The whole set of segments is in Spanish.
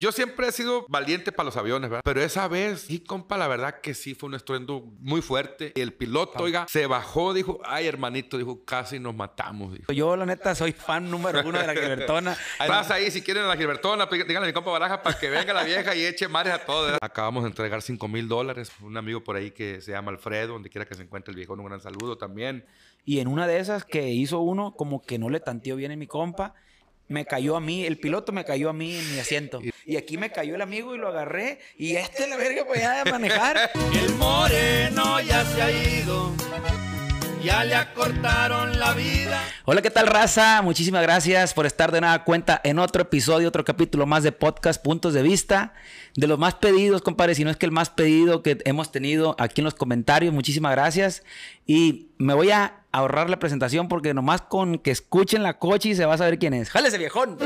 Yo siempre he sido valiente para los aviones, ¿verdad? Pero esa vez, sí, compa, la verdad que sí fue un estruendo muy fuerte. Y el piloto, oiga, se bajó, dijo, ay, hermanito, dijo, casi nos matamos. Dijo. Yo, la neta, soy fan número uno de la Gilbertona. Vas ahí, si quieren a la Gilbertona, díganle a mi compa Baraja para que venga la vieja y eche mares a todos. ¿verdad? Acabamos de entregar 5 mil dólares. Un amigo por ahí que se llama Alfredo, donde quiera que se encuentre el viejo, un gran saludo también. Y en una de esas que hizo uno, como que no le tanteó bien en mi compa, me cayó a mí, el piloto me cayó a mí en mi asiento. Y aquí me cayó el amigo y lo agarré. Y este la verga pues ya de manejar. El moreno ya se ha ido, ya le acortaron la vida. Hola, ¿qué tal, raza? Muchísimas gracias por estar de nueva cuenta en otro episodio, otro capítulo más de podcast Puntos de Vista. De los más pedidos, compadre, si no es que el más pedido que hemos tenido aquí en los comentarios. Muchísimas gracias. Y me voy a ahorrar la presentación porque nomás con que escuchen la coche se va a saber quién es. ¡Jálese, viejón!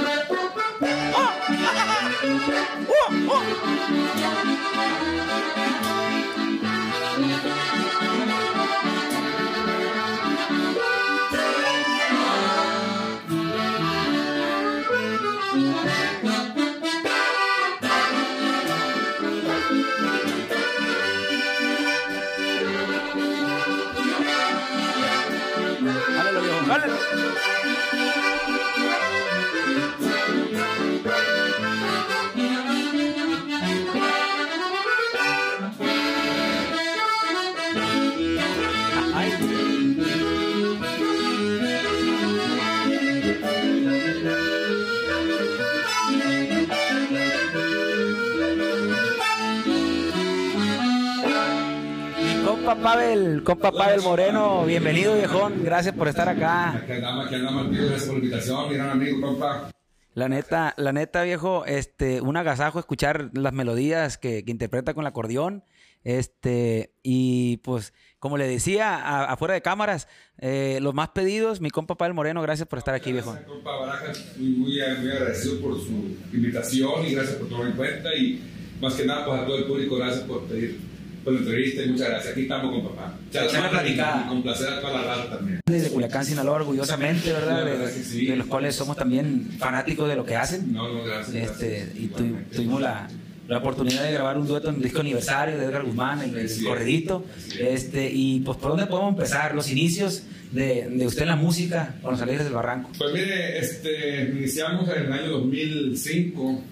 Pavel, compa Pavel Moreno, bienvenido viejón, gracias por estar acá. Aquí andamos, aquí andamos, tío. Gracias por la invitación, mi gran amigo, compa. La neta, la neta viejo, este, un agasajo escuchar las melodías que, que interpreta con el acordeón, este, y pues, como le decía, a- afuera de cámaras, eh, los más pedidos, mi compa Pavel Moreno, gracias por estar aquí viejo. Gracias, compa Barajas, muy, muy, muy agradecido por su invitación y gracias por tomar en cuenta. Y más que nada, pues a todo el público, gracias por pedir por la entrevista y muchas gracias. Aquí estamos con papá. Echar la platicada. y con placer a toda la raza también. Desde Culiacán, Sinaloa, orgullosamente, ¿verdad? De, sí. de los cuales somos también fanáticos de lo que hacen. No, no, gracias. Este, gracias. y tu- tuvimos la, la oportunidad de grabar un dueto en el disco aniversario de Edgar Guzmán, el, el corredito. es. Este, y pues, ¿por dónde podemos empezar? Los inicios de, de usted en la música con los Alegres del Barranco. Pues mire, este, iniciamos en el año 2005.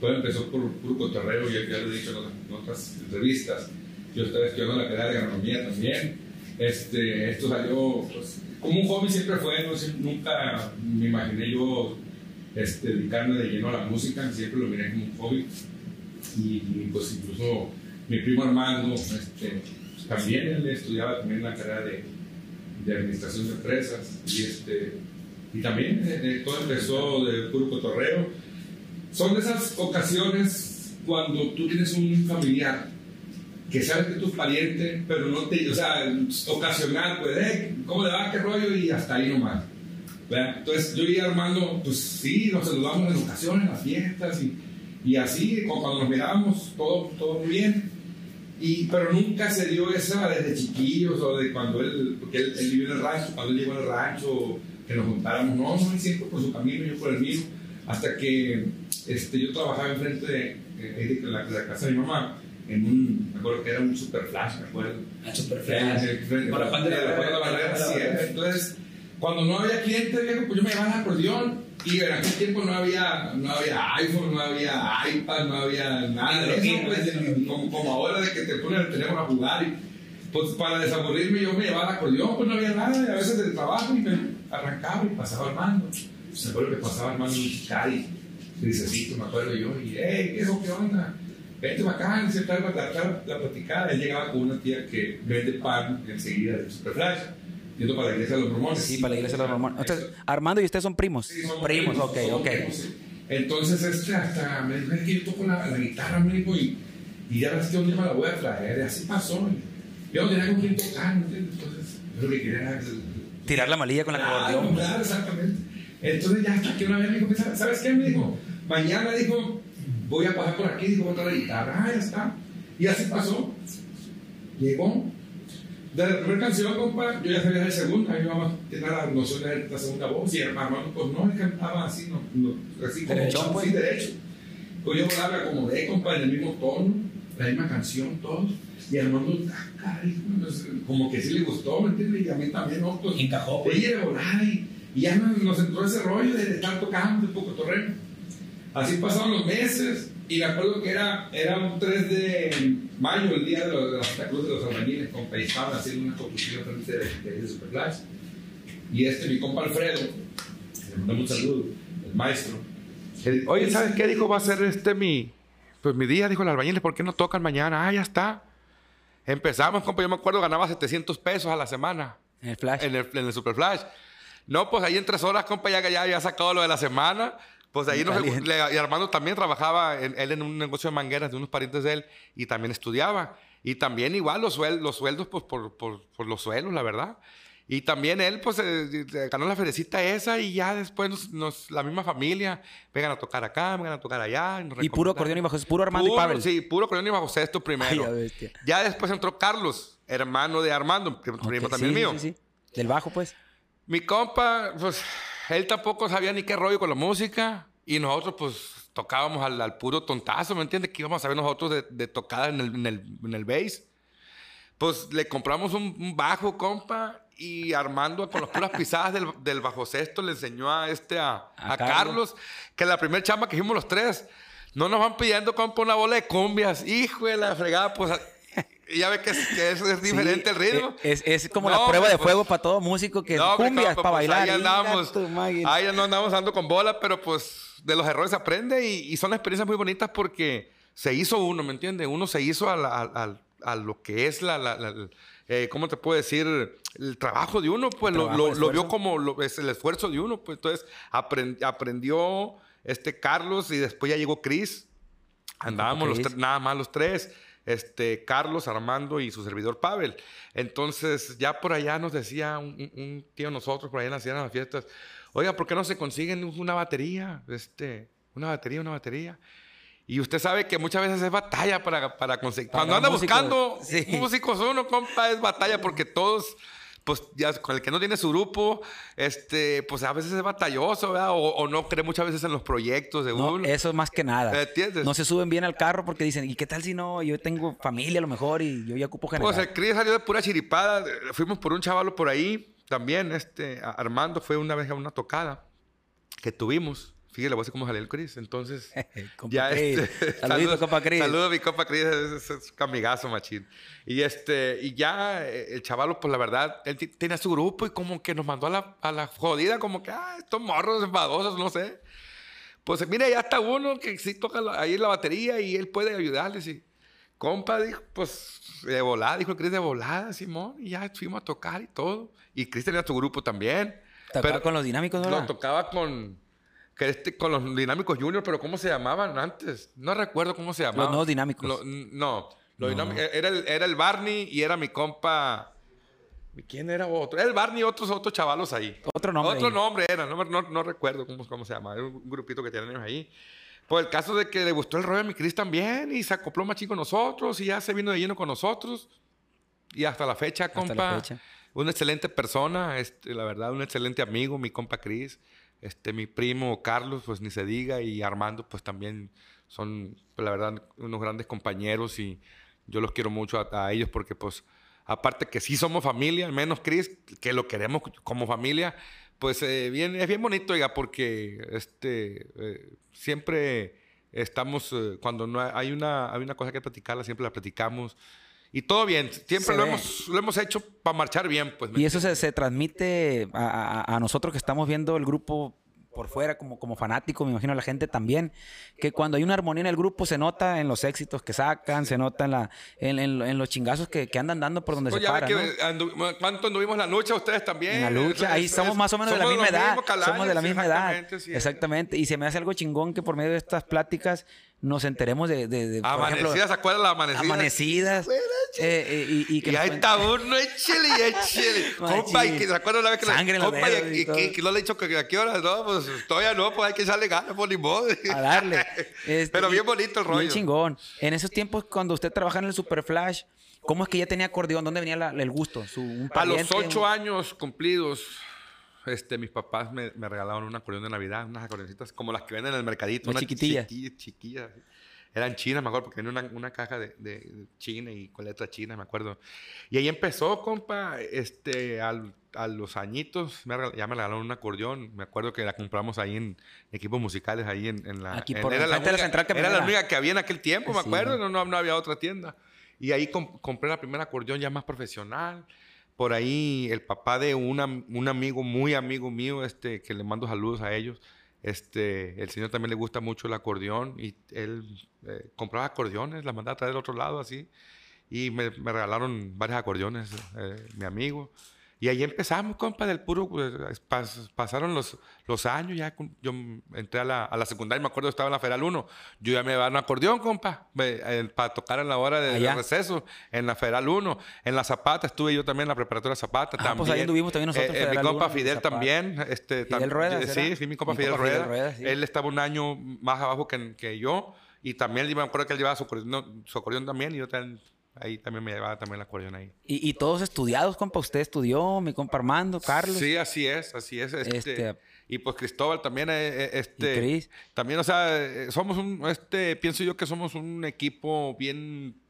Todo empezó por puro cotorreo, ya, ya lo he dicho en otras, en otras entrevistas. Yo estaba estudiando la carrera de agronomía también. Este, esto salió, pues, como un hobby siempre fue, nunca me imaginé yo este, dedicarme de lleno a la música, siempre lo miré como un hobby. Y, pues incluso mi primo Armando, este, también él estudiaba también la carrera de, de administración de empresas y este y también eh, eh, todo empezó de puro cotorreo son esas ocasiones cuando tú tienes un familiar que sabe que es tu pariente pero no te o sea ocasional pues eh, cómo le va qué rollo y hasta ahí nomás ¿verdad? entonces yo y Armando pues sí nos saludamos en ocasiones en las fiestas y, y así cuando nos mirábamos todo todo muy bien. Y, pero nunca se dio esa desde chiquillos o de cuando él, porque él, él vivió en el rancho, cuando él llegó al rancho, que nos juntáramos, no, no, siempre por su camino, yo por el mío, hasta que este, yo trabajaba enfrente de, de la, de la casa de mi mamá, en un, me acuerdo que era un super flash, me acuerdo. Por la Juan de la Barrera. Sí, entonces, cuando no había cliente, viejo, pues yo me llevaba el acordeón. Y en aquel tiempo no había, no había iPhone, no había iPad, no había nada de eso, pues, como, como ahora de que te ponen el teléfono a jugar. Y, pues para desaburrirme yo me llevaba el acordeón, pues no había nada, y a veces del trabajo y me arrancaba y pasaba armando. Me acuerdo que pasaba armando un Cari, grisecito, me acuerdo yo, y hey, ¿qué, ¿qué onda? Vente para acá, y se para tratar la platicada. Él llegaba con una tía que vende pan enseguida de Superflash, yendo para la iglesia de los mormones. Sí, para la iglesia de los mormones. Entonces, Armando y usted son primos. Sí, somos primos, ok, somos ok. primos. Entonces, este, hasta me dijo, "Es que yo toco la, la guitarra, me dijo, y, y ya ves que un día me la voy a traer, y así pasó. y yo no tenía con quién tocar, ¿me entiendes? Entonces, yo lo que quería era... Tirar la malilla con el Claro, acordeón. claro, exactamente. Entonces, ya hasta que una vez me dijo, "¿Sabes- ¿sabes qué? Me dijo, mañana, dijo, voy a pasar por aquí, dijo, voy a traer la guitarra, ah, ya está. Y así pasó. Llegó, de la primera canción, compa, yo ya sabía de segunda, mi mamá tenía la noción de la segunda voz, y hermano, pues no, él cantaba así, no, no, así como Derechón, pues. así derecho. Pues yo me acomodé, compa, en el mismo tono, la misma canción, todos. Y Armando, ah, pues, como que sí le gustó, ¿me entiendes? Y a mí también, ¿no? Pues, Encajó, pues. Volar, y, y ya nos, nos entró ese rollo de estar tocando de poco torreo. Así pasaron los meses, y me acuerdo que era, era un 3 de mayo, el día de, los, de la Santa Cruz de los Albañiles, compa, y estaban haciendo una construcción frente de, de, de Superflash. Y este, mi compa Alfredo, le mandamos un saludo, el maestro. Él, Oye, ¿sabes qué dijo? Va a ser este mi, pues mi día, dijo el albañil, ¿por qué no tocan mañana? Ah, ya está. Empezamos, compa, yo me acuerdo, ganaba 700 pesos a la semana En el flash. en el, en el Super Flash. No, pues ahí en tres horas, compa, ya, ya había sacado lo de la semana. Pues ahí nos, le- y Armando también trabajaba, en- él en un negocio de mangueras de unos parientes de él, y también estudiaba. Y también igual los, suel- los sueldos, pues por, por, por los suelos, la verdad. Y también él, pues, eh, ganó la ferecita esa y ya después nos, nos- la misma familia, vengan a tocar acá, vengan a tocar allá. nos Y puro acordeón y bajo, es puro Armando Puro, y Pavel. Sí, puro acordeón y bajo sexto primero. Ay, ya después entró Carlos, hermano de Armando, primo Ok, también sí, mío. sí, sí. Del bajo, pues. Mi compa, pues, él tampoco sabía ni qué rollo con la música. Y nosotros, pues, tocábamos al, al puro tontazo, ¿me entiendes? Que íbamos a saber nosotros de, de tocada en el, en, el, en el bass. Pues le compramos un, un bajo, compa, y Armando con las puras pisadas del, del bajo sexto le enseñó a este, a, A a Carlos. Carlos, que la primera chamba que hicimos los tres, no nos van pidiendo, compa, una bola de cumbias. Hijo de la fregada, pues, ya ve que es, que es, es diferente Sí, el ritmo. eh, Es, es como No, la prueba de pues, fuego para todo músico que no, cumbias para pues, bailar. Ahí andamos. Ahí no andamos dando con bola, pero pues de los errores se aprende y, y son experiencias muy bonitas porque se hizo uno, ¿me entiendes? Uno se hizo a, la- a- a- a lo que es la, la- la- eh, ¿cómo te puedo decir? El trabajo de uno, pues lo, trabajo, lo- lo vio como lo- es el esfuerzo de uno, pues entonces aprend- aprendió este Carlos y después ya llegó Chris. Andábamos los nada más los tres, este, Carlos, Armando y su servidor Pavel. Entonces, ya por allá nos decía un, tío nosotros, por allá en las, fiestas, oiga, ¿por qué no se consiguen una batería? Este, una batería, una batería. Y usted sabe que muchas veces es batalla para, para conseguir. Para Cuando anda músicos, buscando sí. músicos uno, compa, es batalla porque todos, pues ya con el que no tiene su grupo, este, pues a veces es batalloso, ¿verdad? O, o no cree muchas veces en los proyectos de No, uno. eso más que nada. ¿Entiendes? No se suben bien al carro porque dicen, ¿y qué tal si no? Yo tengo familia a lo mejor y yo ya ocupo general. Pues el Cris salió de pura chiripada. eh, Fuimos por un chavalo por ahí. También, este, Armando fue una vez a una tocada que tuvimos. Fíjate, voy a decir cómo salió el Cris. Entonces, ya este. Saludito, compa Cris. Saludos a mi compa Cris, es, es, es camigazo, machín. Y este, y ya eh, el chavalo, pues la verdad, él tenía su grupo y como que nos mandó a la, a la jodida, como que, ah, estos morros enfadosos, no sé. Pues mira, ya está uno que sí toca la- ahí la batería y él puede ayudarles. Y, compa, dijo, pues de volada, dijo el Cris de volada, Simón, y ya fuimos a tocar y todo. Y Cris tenía su grupo también. Tocaba con los dinámicos, ¿verdad? No, tocaba con, que este, con los dinámicos junior, pero ¿cómo se llamaban antes? No recuerdo cómo se llamaban. nuevos dinámicos. Lo- no, los No. era, el, era el Barney y era mi compa. ¿Quién era otro? Era el Barney y otros, otros chavalos ahí. Otro nombre Otro ahí. nombre era, no, no, no recuerdo cómo, cómo se llama. Era un grupito que tienen ellos ahí. Pues el caso de que le gustó el rollo a mi Cris también y se acopló machín con nosotros y ya se vino de lleno con nosotros. Y hasta la fecha, Hasta la compa. fecha. Una excelente persona, este, la verdad, un excelente amigo, mi compa Cris. Este, mi primo Carlos, pues ni se diga, y Armando, pues también son, pues, la verdad, unos grandes compañeros y yo los quiero mucho a, ellos porque, pues, aparte que sí somos familia, al menos Cris, que lo queremos como familia, pues eh, bien, es bien bonito, oiga, porque este, eh, siempre estamos, eh, cuando no hay, hay una, hay una cosa que platicarla, siempre la platicamos. Y todo bien, siempre lo hemos, lo hemos hecho para marchar bien, pues. ¿me Y eso se, se transmite a, a- a nosotros que estamos viendo el grupo por fuera como, como fanático, me imagino a la gente también, que cuando hay una armonía en el grupo se nota en los éxitos que sacan, se nota en, la, en, en- en los chingazos que, que andan dando por donde Pues se paran. ¿no? andu- ¿Cuánto anduvimos en la lucha? Ustedes también. En la lucha, ahí somos más o menos de la misma edad. calaños, somos de la misma edad. exactamente, sí. Exactamente. Y se me hace algo chingón que por medio de estas pláticas nos enteremos de, de, de, por ejemplo, Amanecidas, ¿se acuerdan las amanecidas? amanecidas. eh, eh, y, y que Y ahí está uno, échele y échele. Compa, y que se acuerdan la vez que Sangre en los compa, y- que, que no le he dicho que a qué hora, no, pues todavía no, pues hay que echarle ganas, por ni modo. a darle. Este, Pero bien bonito el Bien rollo. chingón. En esos tiempos, cuando usted trabajaba en el Super Flash, ¿cómo es que ya tenía acordeón? ¿Dónde venía la- el gusto? Su, un A los pariente, ocho un- años cumplidos, este, mis papás me, me regalaron un acordeón de Navidad, unas acordeoncitas como las que venden en el mercadito. Las unas chiquitillas. chiqui- chiquillas. Eran chinas, me acuerdo, porque venía una, una caja de, de- China y con letras chinas, me acuerdo. Y ahí empezó, compa, este, al- a los añitos, me regal- ya me regalaron un acordeón. Me acuerdo que la compramos ahí en equipos musicales, ahí en, en la... Aquí en- por era la de la única- central Era la única que había en aquel tiempo, me Sí. acuerdo, no, no, no había otra tienda. Y ahí com- compré la primera acordeón ya más profesional. Por ahí el papá de una- un amigo, muy amigo mío, este, que le mando saludos a ellos, este, el señor también le gusta mucho el acordeón y él eh, compraba acordeones, las mandaba a traer del otro lado así. Y me, me regalaron varios acordeones, eh, mi amigo. Y ahí empezamos, compa, del puro... pues, pas- pasaron los, los años, ya yo entré a la, a la secundaria, me acuerdo, estaba en la Federal 1. Yo ya me daban un acordeón, compa, para tocar en la hora de, de receso, en la Federal 1. En la Zapata, estuve yo también en la preparatoria Zapata. Ah, también. pues ahí anduvimos también nosotros, Eh, eh, mi compa 1, en Fidel también. Este, Fidel tam- Rueda. Sí, sí, mi compa Mi Fidel, Fidel Rueda. Rueda, sí. Él estaba un año más abajo que, que yo. Y también me acuerdo que él llevaba su acordeón, su acordeón también. Y yo también, ahí también me llevaba también el acordeón ahí. Y, y todos estudiados, compa. Usted estudió, mi compa Armando, Carlos. Sí, así es, así es. Este, Este- y pues Cristóbal también, eh, eh, este, Y Cris. también, o sea, eh, somos un, este, pienso yo que somos un equipo bien,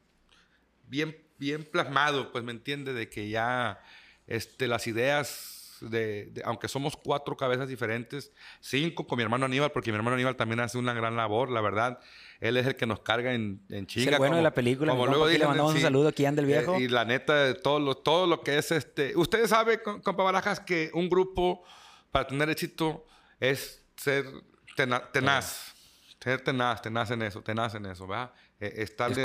bien, bien plasmado, pues me entiende, de que ya, este, las ideas de, de- aunque somos cuatro cabezas diferentes, cinco con mi hermano Aníbal, porque mi hermano Aníbal también hace una gran labor, la verdad. Él es el que nos carga en, en Es chinga. el bueno de como- la película. como luego aquí le dicen, mandamos un saludo aquí, anda el viejo. Eh, y la neta, todo lo, todo lo que es este. Ustedes saben, com- compa Barajas, que un grupo para tener éxito es ser tena- tenaz. Ser tenaz, tenaz en eso, tenaz en eso, ¿verdad? Eh, estar Es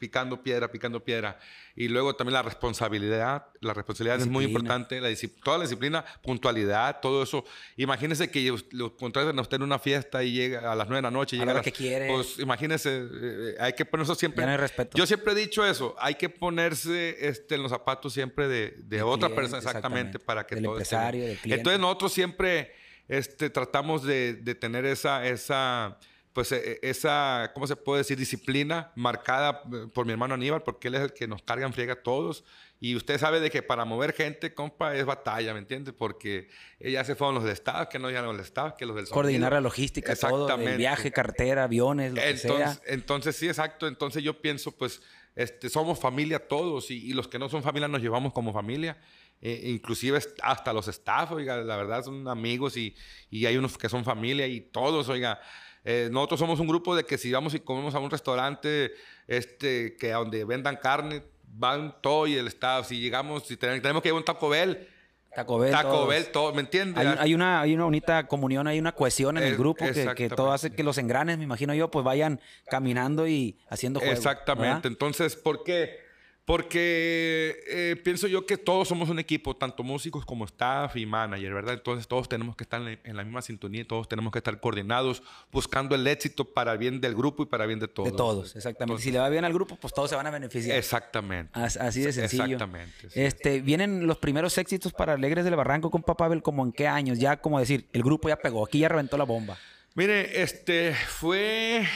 picando piedra, picando piedra. Y luego también la responsabilidad. La responsabilidad es muy importante. La toda la disciplina, puntualidad, todo eso. Imagínense que lo contraten a usted en una fiesta y llega a las nueve de la noche. y A la llega hora las- que quiere. Pues imagínense, eh, hay que poner eso siempre. No respeto. Yo siempre he dicho eso, hay que ponerse este, en los zapatos siempre de, otra cliente, persona, exactamente, exactamente. para que Del todo esté empresario, bien. del cliente. Entonces nosotros siempre este, tratamos de, de tener esa, esa, pues eh, esa, ¿cómo se puede decir? Disciplina marcada eh, por mi hermano Aníbal, porque él es el que nos carga en friega a todos. Y usted sabe de que para mover gente, compa, es batalla, ¿me entiende? Porque ya se fueron los del Estado, que no ya los del Estado, que los del Coordinar la sonido. logística, todo. El viaje, carretera, aviones, lo que Entonces, sea. entonces, sí, exacto. Entonces yo pienso, pues, este, somos familia todos y, y los que no son familia nos llevamos como familia. Eh, inclusive hasta los staff, oiga, la verdad son amigos y, y hay unos que son familia y todos, oiga. Eh, nosotros somos un grupo de que si vamos y comemos a un restaurante este, que donde vendan carne, van todo y el staff. Si llegamos, si tenemos, tenemos que ir a un Taco Bell, Taco Bell. Taco todos. Bell, todo, ¿me entiendes? Hay, hay una, hay una bonita comunión, hay una cohesión en el grupo que, que todo hace que los engranes, me imagino yo, pues vayan caminando y haciendo juego. Exactamente. ¿verdad? Entonces, ¿por qué? Porque eh, pienso yo que todos somos un equipo, tanto músicos como staff y manager, ¿verdad? Entonces todos tenemos que estar en, la misma sintonía, todos tenemos que estar coordinados, buscando el éxito para el bien del grupo y para el bien de todos. De todos, exactamente. si le va bien al grupo, pues todos se van a beneficiar. Exactamente. As- Así de sencillo. Exactamente. sí. Este, vienen los primeros éxitos para Alegres del Barranco con Papá Abel, como en qué años, ya como decir, el grupo ya pegó, aquí ya reventó la bomba. Mire, este fue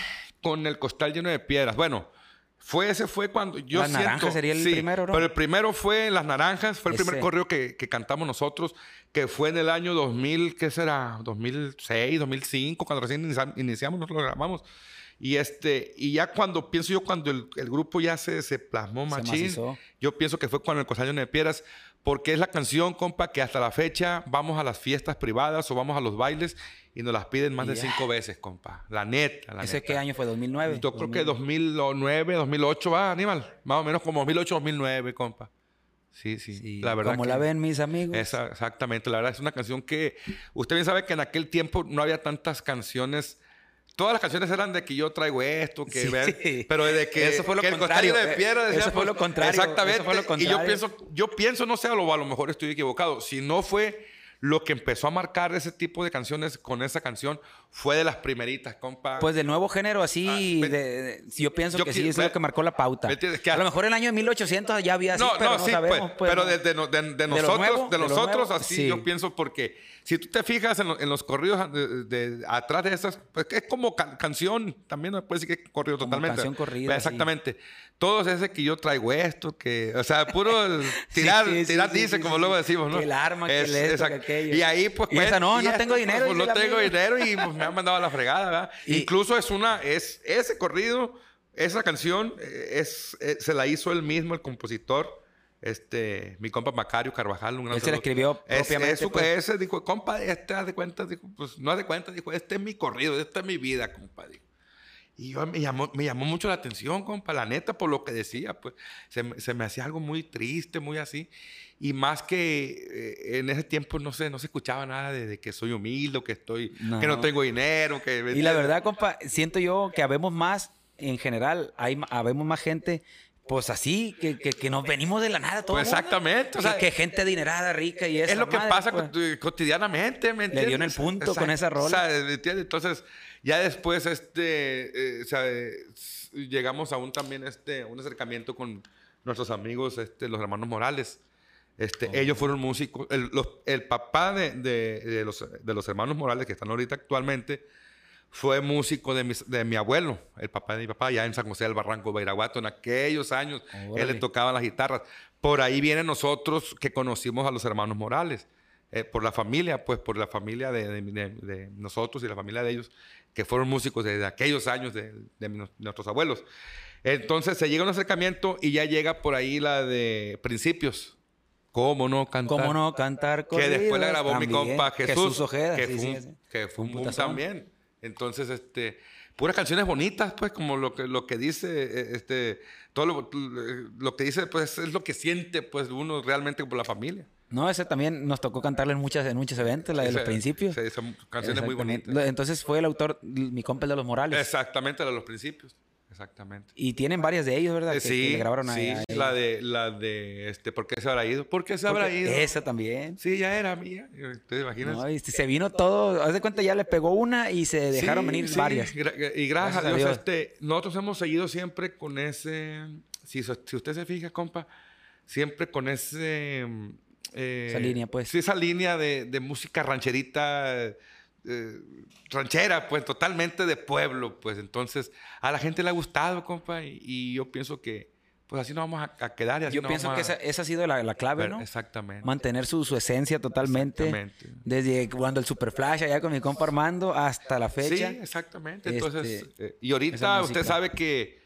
con el costal lleno de piedras. Bueno, fue ese fue cuando yo Las siento- Naranjas sería el sí, primero, ¿no? Pero el primero fue Las Naranjas, fue el primer Ese. correo que, que cantamos nosotros, que fue en el año 2000, ¿qué será? 2006, 2005, cuando recién inicia- iniciamos, nosotros lo grabamos. Y este, y ya cuando pienso yo cuando el, el grupo ya se, se plasmó Se machín, macizó. yo pienso que fue con el lleno de piedras, porque es la canción, compa, que hasta la fecha vamos a las fiestas privadas o vamos a los bailes y nos las piden más de cinco veces, compa. La neta, la ¿Ese neta. qué año fue? ¿2009? Yo creo que 2009, 2008 va, Aníbal. Más o menos como 2008, 2009, compa. Sí, sí. Sí, la verdad. como la ven mis amigos. Esa- exactamente. La verdad es una canción que usted bien sabe que en aquel tiempo no había tantas canciones. Todas las canciones eran de que yo traigo esto, que Sí. ver- pero de que, Eso fue lo que contrario, de eh, piedra decía, eso fue pues, lo contrario, Exactamente. fue lo Y yo contrario. pienso, yo pienso, no sé, a lo, a lo mejor estoy equivocado. Si no fue lo que empezó a marcar ese tipo de canciones con esa canción, fue de las primeritas, compa. Pues del nuevo género así, Ah, ve- de- de- yo pienso yo que sí, eso es lo que marcó la pauta. Que a a- lo mejor el año de 1800 ya había así, no, pero no, no, sí, sabemos. pues, pues, pero de, nosotros, nuevo, de nosotros, así sí. yo pienso porque si tú te fijas en, lo- en los corridos de, de- atrás de esas, pues es como ca- canción, también no puede decir que es corrido Como totalmente. canción corrida, Exactamente. Todos ese que yo traigo esto, que, o sea, puro tirar, sí, sí, tirar sí, dice, sí, como sí. luego decimos, ¿no? Que el arma, que Es- el esto, que aquello. Y ahí, pues. Y esa, no, no tengo dinero, Pues, no tengo amigo. dinero y pues, me han mandado a la fregada, ¿verdad? Y- Incluso es una. es Ese corrido, esa canción, eh, es, eh, se la hizo él mismo, el compositor. Este, mi compa Macario Carvajal, un gran Él se la escribió Es- propiamente, es pues. ese dijo, compa, este haz de cuenta, dijo, pues no haz de cuenta, dijo, este es mi corrido, esta es mi vida, compa, dijo. Y yo me llamó, me llamó mucho la atención, compa, la neta, por lo que decía, pues se, se me hacía algo muy triste, muy así. Y más que eh, en ese tiempo, no sé, no se escuchaba nada de, de que soy humilde, que estoy, No. que no tengo dinero, que... Y la verdad, compa, siento yo que habemos más, en general, hay, habemos más gente, pues así, que, que, que nos venimos de la nada todos. Pues exactamente, o sea, que, gente adinerada, rica y eso. es lo que pasa coti- cotidianamente, ¿me Le dio en el entiendes? punto con esa rola. O sea, ¿me entiendes? Entonces, ya después, este, eh, o sea, llegamos a un también, este, un acercamiento con nuestros amigos, este, los hermanos Morales. Este, Ellos fueron músicos. El, los- el papá de, de- de los, de los hermanos Morales, que están ahorita actualmente, fue músico de, mis- de mi abuelo, el papá de mi papá, ya en San José del Barranco, Bairaguato, en aquellos años. Él Órale. le tocaba las guitarras. Por ahí vienen nosotros que conocimos a los hermanos Morales. eh, por la familia, pues por la familia de, de- de- nosotros y la familia de ellos, que fueron músicos desde aquellos años de, de nuestros abuelos. Entonces se llega un acercamiento y ya llega por ahí la de principios. ¿Cómo no cantar? ¿Cómo no cantar que después la corridos? grabó mi También. compa Jesús, Ojeda. que, sí, fue sí, un, sí. que fue un boom también. Entonces, este, puras canciones bonitas, pues, como lo que, lo que dice, eh, este, todo lo, lo que dice, pues, es lo que siente, pues, uno realmente por la familia. No, ese también nos tocó cantarle en, muchas, en muchos eventos, la de los Ese- principios. sí, son canciones muy bonitas. Entonces fue el autor, mi compa el de los Morales. Exactamente, la de los principios. Exactamente. Y tienen varias de ellos, ¿verdad? Eh, Que- sí, que grabaron a- sí, a la ellos. de, la de, este, ¿por qué se habrá ido? ¿Por qué se habrá ido? Esa también. Sí, ya era mía. ¿Te imaginas? No, y se vino todo, haz de cuenta ya le pegó una y se dejaron Sí, venir sí, varias. gra- Y gracias, a a Dios, Dios. este, nosotros hemos seguido siempre con ese, si usted se fija, compa, siempre con ese... mm, eh, Esa línea, pues. Sí, esa línea de, de música rancherita, eh, ranchera, pues totalmente de pueblo, pues entonces a la gente le ha gustado, compa, y, y yo pienso que pues así nos vamos a, a quedar y así Yo nos pienso vamos que a- esa, esa ha sido la, la clave, Pero- ¿no? Exactamente. Mantener su, su esencia totalmente. Exactamente. Desde cuando el Super Flash allá con mi compa Armando hasta la fecha. Sí, exactamente. Entonces, Este, eh, y ahorita usted sabe que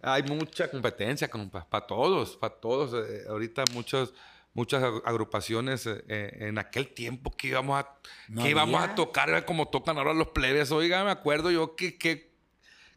hay mucha competencia para todos, para todos. Eh, ahorita muchos, muchas ag- agrupaciones eh, eh, en aquel tiempo que íbamos a, No que íbamos a tocar como tocan ahora los plebes. Oiga, me acuerdo yo que, que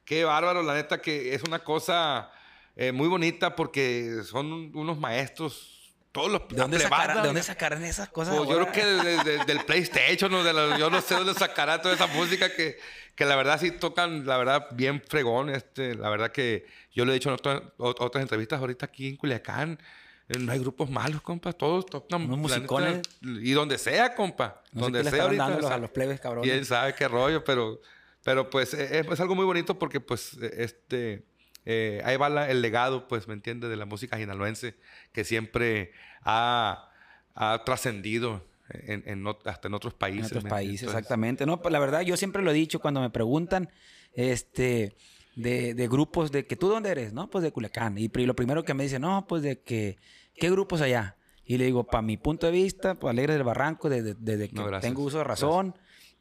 qué bárbaro, la neta que es una cosa eh, muy bonita porque son un- unos maestros, todos los ¿De dónde, sacarán, ¿De dónde sacarán esas cosas? Pues yo creo que de- de- del PlayStation o de la- yo no sé dónde sacará toda esa música que, que la verdad sí tocan, la verdad, bien fregón. Este, la verdad que yo lo he dicho en otras, ot- otras entrevistas ahorita aquí en Culiacán. No hay grupos malos, compa. Todos tocan. Musicones. y donde sea, compa. No donde sea ahorita. dando a los- sa- a los plebes, cabrones. Quién sabe qué rollo, pero, pero pues eh, es, es algo muy bonito porque pues eh, este... eh, ahí va la- el legado, pues, ¿me entiendes? De la música jinaloense que siempre ha, ha trascendido en, en hasta en otros En países. otros ¿me países? Entonces, exactamente. No, pues la verdad, yo siempre lo he dicho cuando me preguntan, este, de, de grupos, de que tú dónde eres, ¿no? Pues de Culiacán. Y lo primero que me dicen, no, pues de que, ¿qué grupos allá? Y le digo, para mi punto de vista, pues Alegres del Barranco, desde, desde que No, gracias. tengo uso de razón,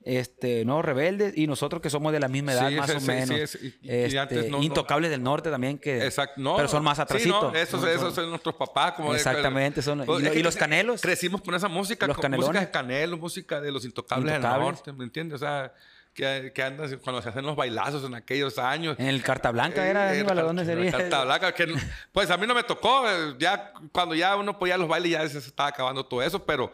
este, no rebeldes, y nosotros que somos de la misma edad, Sí, más sí, o sí, menos. sí, es- y- y Este, antes no- no- Intocables del Norte también, que, Exacto. No, pero son más atrasitos. no, esos, No esos son- nuestros papás. Como Exactamente, son- Pues, y es y los canelos. Crecimos con esa música. Los con música de canelo, música de los intocables, del Intocables. norte, ¿me entiendes? O sea, que, que andan cuando se hacen los bailazos en aquellos años. En el Carta Blanca era, Eh, Aníbal, ¿a ¿dónde sería? Carta Blanca, que pues a mí no me tocó, eh, ya cuando ya uno podía los bailes ya se estaba acabando todo eso, pero,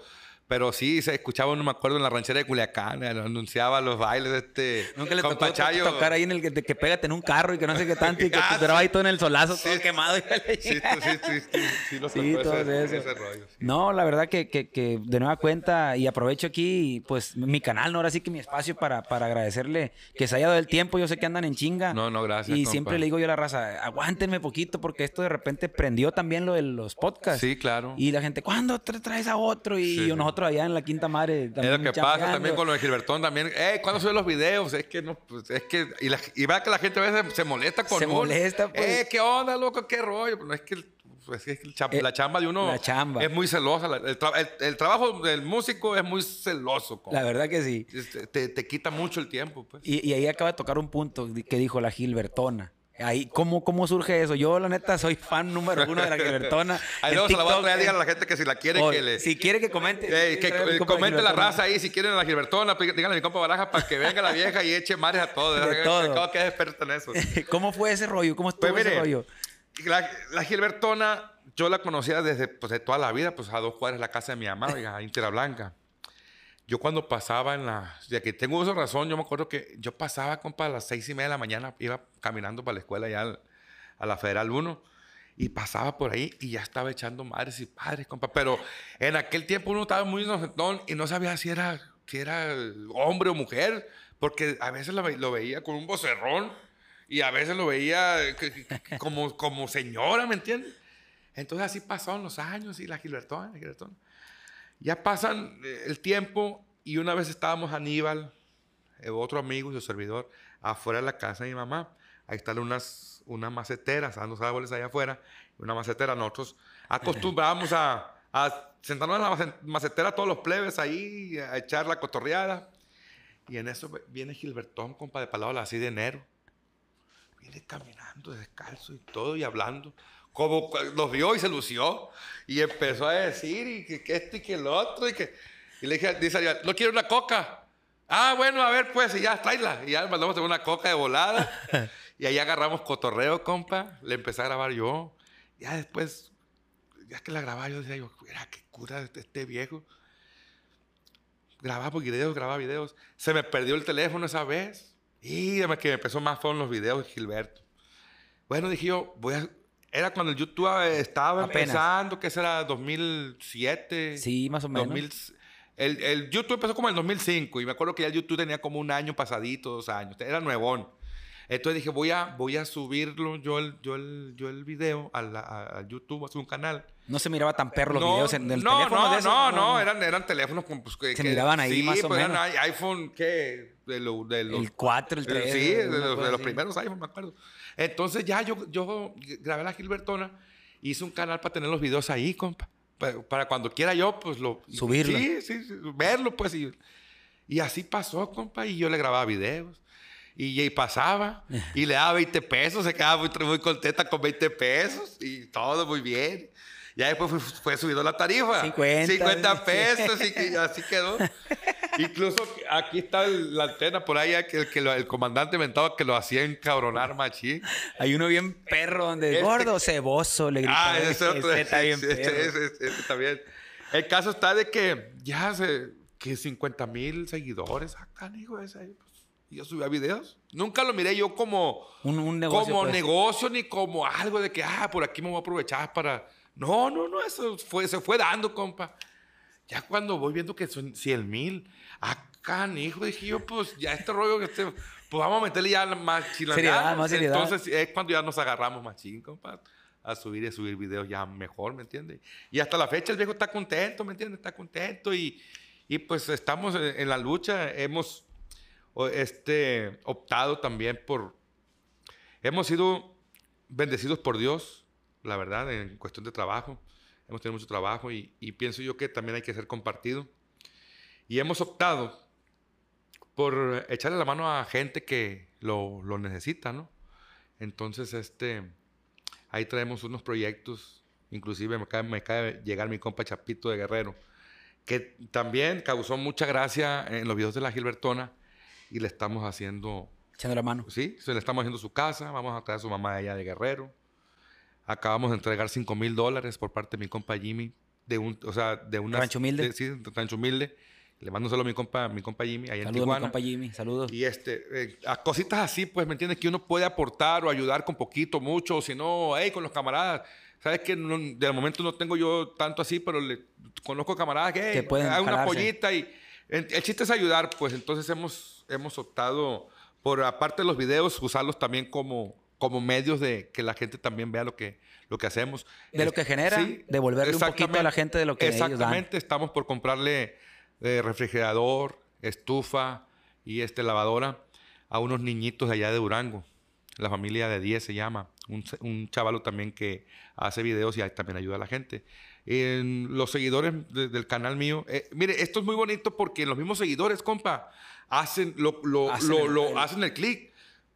pero sí se escuchaba, no me acuerdo, en la ranchera de Culiacán, eh, anunciaba los bailes de este Nunca le tocó tocar ahí en el que, que pégate en un carro y que no sé qué tanto y que Ah, te esperaba ahí todo en el solazo, Sí. todo quemado. y Sí, sí, sí, sí, sí, sí, lo Sí, todo ese, eso. ese rollo. sí. No, la verdad que, que, que de nueva cuenta y aprovecho aquí pues mi canal, no ahora sí que mi espacio para, para agradecerle que se haya dado el tiempo, yo sé que andan en chinga. No, no, gracias, Y compa. siempre le digo yo a la raza, aguántenme poquito porque esto de repente prendió también lo de los podcasts. Sí, claro. Y la gente, ¿cuándo tra- traes a otro? Y Sí, sí. Nosotros allá en la Quinta Madre Es también lo que pasa también con lo de Gilbertón también. Eh, ¿cuándo suben los videos? Es que no, pues, es que. Y, la, y va que la gente a veces se molesta con Se uno. molesta, pues. Eh, ¿qué onda, loco? ¿Qué rollo? Pues no es que pues, es que el cha- la chamba de uno la chamba. es muy celosa. El, tra- el- el trabajo del músico es muy celoso. La verdad que sí. Te, te quita mucho el tiempo, pues. Y, y ahí acaba de tocar un punto que dijo la Gilbertona. Ahí, ¿cómo, ¿Cómo surge eso? Yo, la neta, soy fan número uno de la Gilbertona. Ahí luego se la voy a traer, eh, díganle a la gente que si la quiere, o- que le... Si quiere que comente. Ey, que eh, compa comente la raza ahí si quieren a la Gilbertona, díganle a mi compa Baraja para que venga la vieja y eche mares a todos. De todo. Acabo que es experto en eso. ¿Cómo fue ese rollo? ¿Cómo estuvo Pues ese mire, rollo? La, la Gilbertona, yo la conocía desde pues, de toda la vida, pues a dos cuadras de la casa de mi mamá, oiga, Tierra Blanca. Yo cuando pasaba en la... Ya que tengo esa razón, yo me acuerdo que yo pasaba, compa, a las seis y media de la mañana, iba caminando para la escuela ya al- a la Federal 1 y pasaba por ahí y ya estaba echando madres y padres, compa. Pero en aquel tiempo uno estaba muy inocentón y no sabía si era, si era hombre o mujer, porque a veces lo, lo veía con un vocerrón y a veces lo veía como, como señora, ¿me entiendes? Entonces así pasaron los años y la Gilbertona, la Gilbertona. Ya pasan eh, el tiempo y una vez estábamos Aníbal, eh, otro amigo y su servidor, afuera de la casa de mi mamá. Ahí están unas, unas maceteras, a los árboles allá afuera, una macetera. Nosotros acostumbrábamos a, a sentarnos en la mace- macetera todos los plebes ahí, a echar la cotorreada. Y en eso viene Gilbertón, compa, de palabra así de enero. Viene caminando descalzo y todo y hablando. Como los vio y se lució. Y empezó a decir y que, que esto y que el otro. Y, que, y le dije, dice, Ariel, ¿no quiere una coca? Ah, bueno, a ver, pues, y ya, tráela. Y ya mandamos a una coca de volada. y ahí agarramos cotorreo, compa. Le empecé a grabar yo. Ya después, ya que la grababa, yo decía, yo, mira, qué cura este, viejo. Grababa videos, grababa videos. Se me perdió el teléfono esa vez. Y además que me empezó más fueron los videos de Gilberto. Bueno, dije yo, voy a... Era cuando el YouTube eh, estaba Apenas. empezando, que era 2007. Sí, más o menos. 2000 el, el YouTube empezó como en el 2005 y me acuerdo que ya el YouTube tenía como un año pasadito, dos años. Era nuevón. Entonces dije, voy a, voy a subirlo yo el, yo el, yo el video a, la- a- a YouTube, a su canal. No se miraba tan perro los no, videos en el no, teléfono no, de esos, no, no, eran, eran teléfonos con, pues, que, Se que- miraban ahí sí, más o pues, eran menos. i- iPhone, ¿qué? De, lo- de los, El 4, el 3. Sí, de los, de los primeros iPhone, me acuerdo. Entonces ya yo, yo grabé la Gilbertona, hice un canal para tener los videos ahí, compa. Pa- Para, cuando quiera yo, pues lo... Subirlo. Sí, sí, sí, verlo, pues. Y, y así pasó, compa, y yo le grababa videos. Y, y pasaba, y le daba 20 pesos, se quedaba muy, muy contenta con 20 pesos, y todo muy bien. Ya después fue, fue subido la tarifa. 50. 50 pesos, y así quedó. Incluso aquí está el- la antena por ahí, el, que lo- el comandante inventaba que lo hacía encabronar machín. Hay uno bien perro donde Este- gordo, ceboso, le grita. Ah, ese otro. está bien ese- ese- ese- ese también. El caso está de que ya se, que 50 mil seguidores acá, hijo ese. ahí, pues, yo subía videos. Nunca lo miré yo como, Un, un negocio. como pues. negocio ni como algo de que, ah, por aquí me voy a aprovechar para. No, no, no, eso fue, se fue dando, compa. Ya cuando voy viendo que son 100 mil, acá, hijo, dije yo, pues ya este rollo que este, pues vamos a meterle ya más. Seriedad, más seriedad. Entonces es cuando ya nos agarramos machín, compa, a subir y subir videos ya mejor, ¿me entiendes? Y hasta la fecha el viejo está contento, ¿me entiendes? Está contento y, y pues estamos en, la lucha, hemos este, optado también por, hemos sido bendecidos por Dios, la verdad, en cuestión de trabajo. Hemos tenido mucho trabajo y, y pienso yo que también hay que ser compartido. Y hemos optado por echarle la mano a gente que lo, lo necesita, ¿no? Entonces, este, ahí traemos unos proyectos, inclusive me acaba, me acaba de llegar mi compa Chapito de Guerrero, que también causó mucha gracia en los videos de la Gilbertona y le estamos haciendo Echando la mano. Sí, le estamos haciendo su casa, vamos a traer a su mamá de allá de Guerrero. Acabamos de entregar 5 mil dólares por parte de mi compa Jimmy, de un, o sea, de una... Rancho Humilde. de- sí, de Rancho Humilde. Le mando solo a mi compa, mi compa Jimmy, en Saludos, mi Tijuana. compa Jimmy. Saludos. Y este, eh, a cositas así, pues, ¿me entiendes? Que uno puede aportar o ayudar con poquito, mucho, o si no, hey, con los camaradas. Sabes que no- de momento no tengo yo tanto así, pero le, conozco camaradas que, hey, pueden hay una pollita y el, el chiste es ayudar, pues. Entonces hemos, hemos optado por, aparte de los videos, usarlos también como, como medios de que la gente también vea lo que, lo que hacemos. De lo que genera, devolverle un poquito a la gente de lo que ellos dan. Exactamente, estamos por comprarle eh, refrigerador, estufa y este lavadora a unos niñitos de allá de Durango. La familia de 10 se llama. Un, un chavalo también que hace videos y también ayuda a la gente. En los seguidores de- del canal mío. eh, mire, esto es muy bonito porque los mismos seguidores, compa, hacen, lo, lo, Hacen lo- el- el- hacen el clic.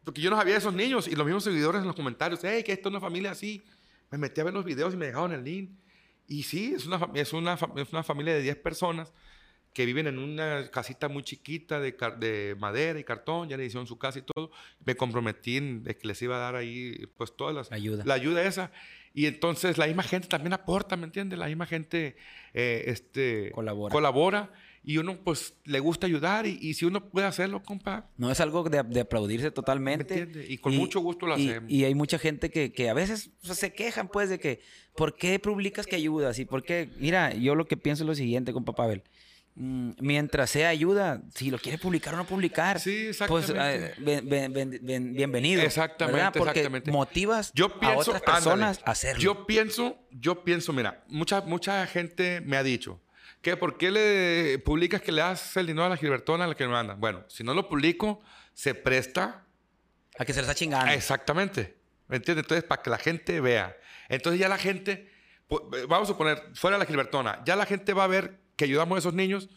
Porque yo no sabía de esos niños y los mismos seguidores en los comentarios, hey, que esto es una familia así. Me metí a ver los videos y me dejaron el link. Y sí, es una, es una, es una familia de 10 personas que viven en una casita muy chiquita de, de madera y cartón, ya le hicieron su casa y todo. Me comprometí en de que les iba a dar ahí pues todas las... La ayuda. La ayuda esa. Y entonces la misma gente también aporta, ¿me entiendes? La misma gente eh, este, Colabora. colabora y uno pues le gusta ayudar y, y si uno puede hacerlo, compa, No es algo de, de aplaudirse totalmente. ¿Me entiende? Y con mucho gusto lo y- hacemos. Y hay mucha gente que, que a veces o sea, se quejan, pues, de que, ¿por qué publicas que ayudas? Y por qué, mira, yo lo que pienso es lo siguiente, compa Pavel. Mm, mientras sea ayuda, si lo quiere publicar o no publicar, Sí, pues ben- ben- ben- bienvenido. Exactamente, ¿verdad? Porque exactamente. motivas Yo pienso, a otras personas ándale. a hacerlo. Yo pienso, yo pienso, mira, mucha, mucha gente me ha dicho que por qué le publicas que le das el dinero a la Gilbertona a la que me mandan. Bueno, si no lo publico, se presta a que se les está chingando. Exactamente. ¿Me entiendes? Entonces, para que la gente vea. Entonces ya la gente, eh, vamos a suponer, fuera la Gilbertona, ya la gente va a ver que ayudamos a esos niños.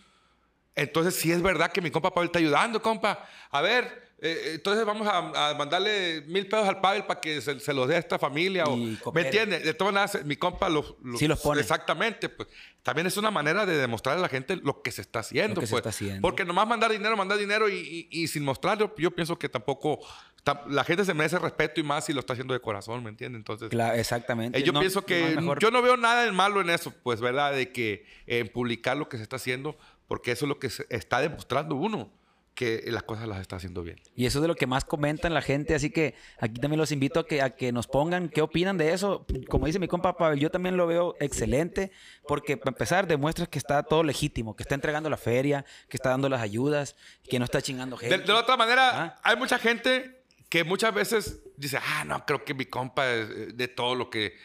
Entonces, si es verdad que mi compa Pavel está ayudando, compa. A ver, eh, entonces vamos a, a mandarle mil pesos al Pavel para que se, se los dé a esta familia. O, ¿Me entiendes? De todas maneras, mi compa los, Sí los pone. Exactamente. Pues, también es una manera de demostrarle a la gente lo que se está haciendo. Lo que se pues. está haciendo. Porque nomás mandar dinero, mandar dinero y, y- y sin mostrarlo, yo pienso que tampoco... ta- La gente se merece respeto y más si lo está haciendo de corazón, ¿me entiendes? Entonces, Cla- exactamente. eh, yo No- pienso no que mejor- yo no veo nada de malo en eso, pues, ¿verdad? De que en publicar lo que se está haciendo, porque eso es lo que se está demostrando uno, que las cosas las está haciendo bien. Y eso es de lo que más comentan la gente, así que aquí también los invito a que, a que nos pongan qué opinan de eso. Como dice mi compa Pavel, yo también lo veo excelente, porque para empezar demuestra que está todo legítimo, que está entregando la feria, que está dando las ayudas, que no está chingando gente. de la otra manera, Ah. hay mucha gente que muchas veces dice, ah, no, creo que mi compa es eh, de todo lo que,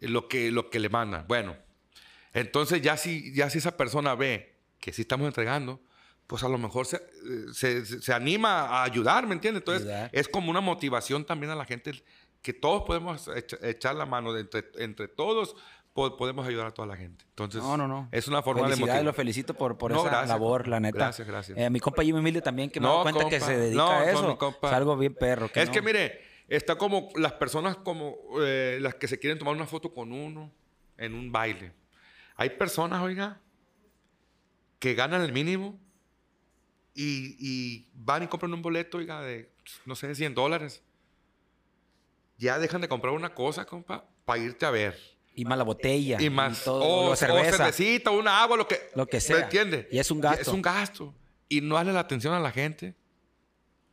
lo que, lo que le mandan. Bueno, entonces ya si, ya si esa persona ve que sí estamos entregando, pues a lo mejor se, eh, se, se- se anima a ayudar, ¿me entiendes? Entonces Ayudar. es como una motivación también a la gente que todos podemos echa- echar la mano, de entre, entre todos po- podemos ayudar a toda la gente. Entonces No, no, no. es una forma de motivar. lo felicito por, por No, esa gracias, labor, la neta. Gracias, gracias. Eh, mi compa Jimmy Humilde también, que me No, da cuenta que compa. se dedica No, a eso. Es algo bien perro. es que mire, está como las personas como eh, las que se quieren tomar una foto con uno en un baile. Hay personas, oiga, que ganan el mínimo y, y van y compran un boleto, oiga, de, no sé, 100 dólares. Ya dejan de comprar una cosa, compa, para irte a ver. Y más la botella. Y más, todo, o, o o cerveza. cervecita, una agua, lo que, Lo que ¿Me sea. entiendes? Y es un gasto. Es un gasto. Y no darle la atención a la gente.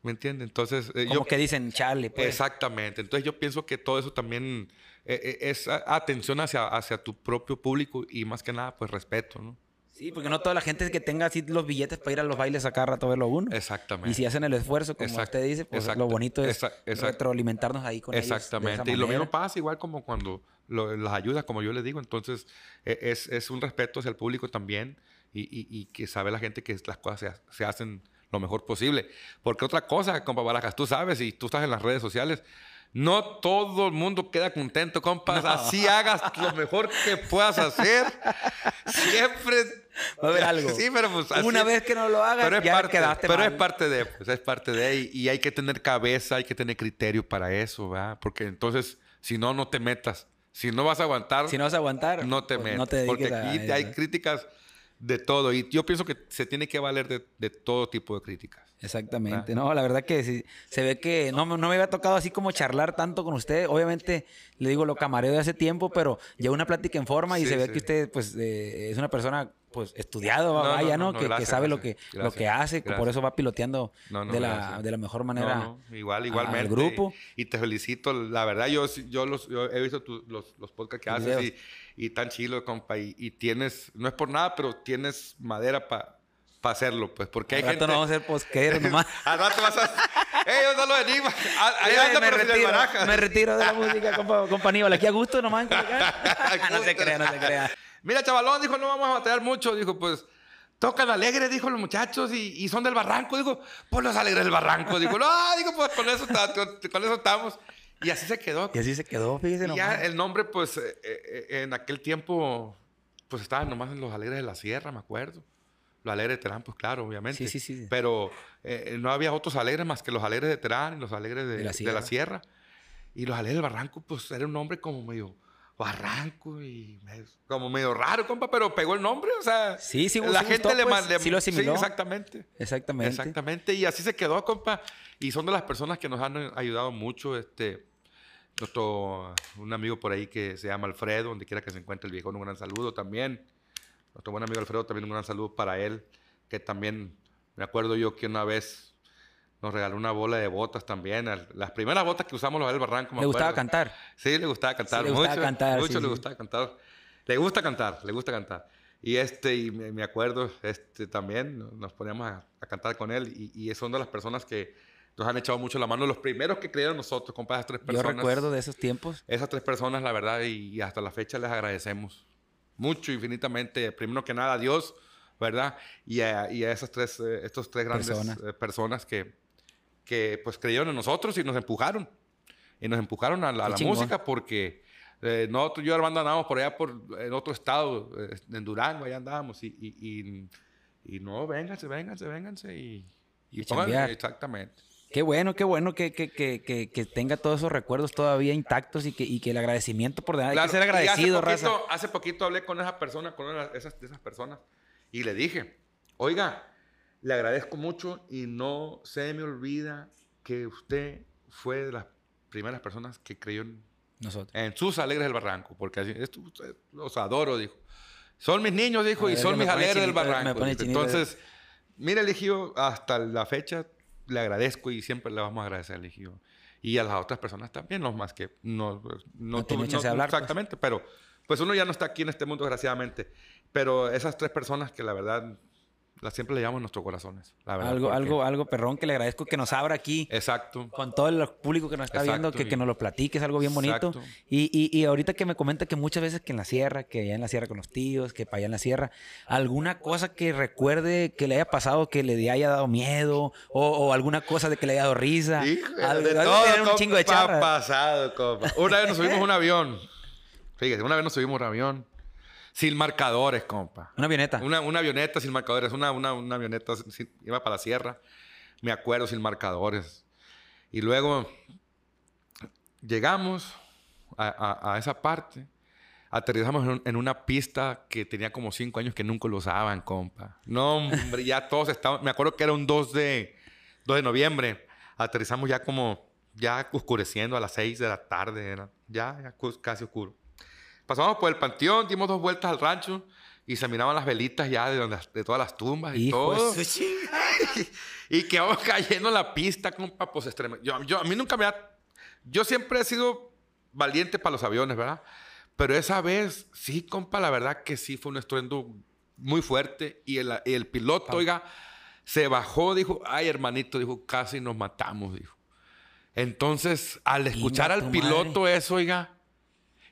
¿Me entiendes? Entonces, eh, Como yo, que dicen, chale, pues. Exactamente. Entonces yo pienso que todo eso también eh, eh, es atención hacia, hacia tu propio público y más que nada, pues respeto, ¿no? Sí, porque no toda la gente que tenga así los billetes para ir a los bailes a cada rato a verlo uno. Exactamente. Y si hacen el esfuerzo, como Exacto, usted dice, pues lo bonito es exacto. retroalimentarnos ahí con ellos de esa Exactamente. Y lo mismo pasa igual como cuando lo- las ayudas, como yo les digo. Entonces, eh, es, es un respeto hacia el público también y, y- y que sabe la gente que las cosas se, se hacen lo mejor posible. Porque otra cosa, compa Barajas, tú sabes y tú estás en las redes sociales, no todo el mundo queda contento, compas. Así hagas lo mejor que puedas hacer. Siempre... Va a haber algo. Sí, pero pues así- Una vez que no lo hagas, pero es ya parte, quedaste pero mal. es parte de, pues es parte de y, y hay que tener cabeza, hay que tener criterio para eso, ¿verdad? Porque entonces, si no, no te metas. Si no vas a aguantar, Si no vas a aguantar, no te pues, metas. no te dediques porque a aquí hay críticas de todo y yo pienso que se tiene que valer de, de todo tipo de críticas. Exactamente, no, la verdad que sí, se ve que no, me- no me había tocado así como charlar tanto con usted. Obviamente, le digo, lo camareo de hace tiempo, pero lleva una plática en forma y Sí, se ve sí. que usted, pues, eh, es una persona, pues, estudiado, No, no, vaya, ¿no? no, no, que, que gracias, sabe lo gracias, que, lo gracias, que hace, que por eso va piloteando No, no, de, la, de la mejor manera. No, no, igual, igualmente. Al grupo. Y, y te felicito. La verdad, yo, yo, los, yo he visto tu- los, los podcasts que haces y, y tan chido, compa. Y, y tienes, no es por nada, pero tienes madera para hacerlo, pues. Porque hay Al rato gente... no vamos a ser posqueros nomás. Al rato vas a... ¡Ey, yo solo enigma! Ah, Ahí Eh, anda, me, retiro, me retiro de la música, compa, compa Aníbal. Aquí a gusto nomás. no se crea, no se crea. Mira, chavalón, dijo, no vamos a batallar mucho. Dijo, pues, tocan alegres, dijo los muchachos, y, y son del barranco. Digo, pues los alegres del barranco. Digo, no, digo, pues con eso, con eso estamos. Y así se quedó. Y así se quedó, fíjese Y nomás. ya el nombre, pues, eh, eh, en aquel tiempo, pues estaban nomás en los alegres de la sierra, me acuerdo. Los alegres de Terán, pues claro, obviamente. Sí, sí, sí. Pero eh, no había otros alegres más que los alegres de Terán y los alegres de, De la de sierra. la sierra. Y los alegres del barranco, pues era un nombre como medio barranco y medio- como medio raro, compa, pero pegó el nombre, o sea. Sí, sí, la sí gente gustó, le, pues, le- sí lo asimiló. exactamente. Exactamente. Exactamente, y así se quedó, compa. Y son de las personas que nos han ayudado mucho. Este, nuestro, un amigo por ahí que se llama Alfredo, donde quiera que se encuentre el viejo, un gran saludo también. Nuestro buen amigo Alfredo, también un gran saludo para él, que también, me acuerdo yo que una vez nos regaló una bola de botas también. Las primeras botas que usamos los del Barranco. me Le gustaba acuerdo. cantar. Sí, le gustaba cantar. Sí, le gustaba mucho, cantar, Mucho sí, le gustaba cantar. Le gusta cantar, le gusta cantar. Y este, y me, acuerdo, este, también nos poníamos a, a cantar con él y, y son de las personas que nos han echado mucho la mano. Los primeros que creyeron nosotros, compa, esas tres Yo personas. recuerdo de esos tiempos. Esas tres personas, la verdad, y, y hasta la fecha les agradecemos mucho, infinitamente. Primero que nada a Dios, ¿verdad? Y a, y a esas tres, eh, estos tres grandes Personas. personas, personas que, que pues creyeron en nosotros y nos empujaron. Y nos empujaron a la, a la música porque eh, nosotros, yo y Armando andábamos por allá, por, en otro estado, eh, en Durango, allá andábamos. Y, y, y, y no, vénganse, vénganse, vénganse. Y, y exactamente. Qué bueno, qué bueno que, que, que, que, tenga todos esos recuerdos todavía intactos y que, y que el agradecimiento por Hay Claro, que ser agradecido, hace raza. poquito, hace poquito hablé con esa persona, con una esas, esas personas, y le dije, oiga, le agradezco mucho y no se me olvida que usted fue de las primeras personas que creyó en, Nosotros. en sus alegres del barranco, porque así, esto, usted- los adoro, dijo. Son mis niños, dijo, y son mis alegres del barranco. Entonces, mire, elegido, hasta la fecha le agradezco y siempre le vamos a agradecer, elegido. Y a las otras personas también, no más que no, no, No tuve- de hablar, pues. Exactamente, pero pues uno ya no está aquí en este mundo, desgraciadamente. Pero esas tres personas que la verdad, las siempre le llamamos nuestros corazones. La verdad, Algo, porque- algo, algo perrón que le agradezco que nos abra aquí. Exacto. Con todo el público que nos está Exacto, viendo, que, y- que nos lo platique, es algo bien bonito. Y, y, y ahorita que me comenta que muchas veces que en la sierra, que allá en la sierra con los tíos, que para allá en la sierra, alguna cosa que recuerde que le haya pasado, que le haya dado miedo, o, o alguna cosa de que le haya dado risa. Hijo de Algo- algo todo, un compa, chingo de charra. pasado, compa. Una vez nos subimos un avión. Fíjate, una vez nos subimos un avión sin marcadores, compa. Una avioneta. Una, una avioneta sin marcadores. Una, una, una avioneta sin- iba para la sierra. Me acuerdo, sin marcadores. Y luego llegamos a, a- a esa parte. Aterrizamos en, en una pista que tenía como cinco años que nunca lo usaban, compa. No, hombre, ya todos estaban... Me acuerdo que era un 2 de, 2 de noviembre. Aterrizamos ya como... Ya oscureciendo a las 6 de la tarde. Era, ya, ya casi oscuro. Pasamos por el panteón, dimos dos vueltas al rancho y se miraban las velitas ya de, donde- de todas las tumbas y Hijo todo. chinga. y quedamos cayendo en la pista, compa, pues extremo. Yo, yo, a mí nunca me ha... Yo siempre he sido valiente para los aviones, ¿verdad? Pero esa vez, sí, compa, la verdad que sí fue un estruendo muy fuerte. Y el, el piloto, oiga, se bajó, dijo, ay, hermanito, dijo, casi nos matamos, dijo. Entonces, al escuchar al piloto eso, oiga,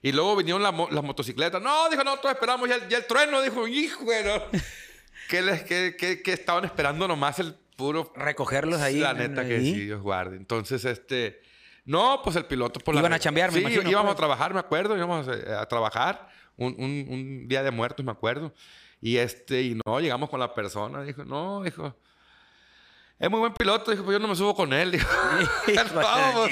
y luego vinieron las mo- las motocicletas. No, dijo, nosotros esperamos ya, el- ya el trueno, dijo, hijo, bueno. que, les, que, que, que estaban esperando nomás el puro Recogerlos ahí. la neta que ahí. sí, Dios guarde. Entonces, este. No, pues el piloto por Iban la a chambear, me sí, imagino, íbamos pues. a trabajar, me acuerdo. Íbamos a, a trabajar un, un- un día de muertos, me acuerdo. Y este, y no, llegamos con la persona. Dijo, no, dijo. Es muy buen piloto, dijo, pues yo no me subo con él. Dijo, Hijo la vamos,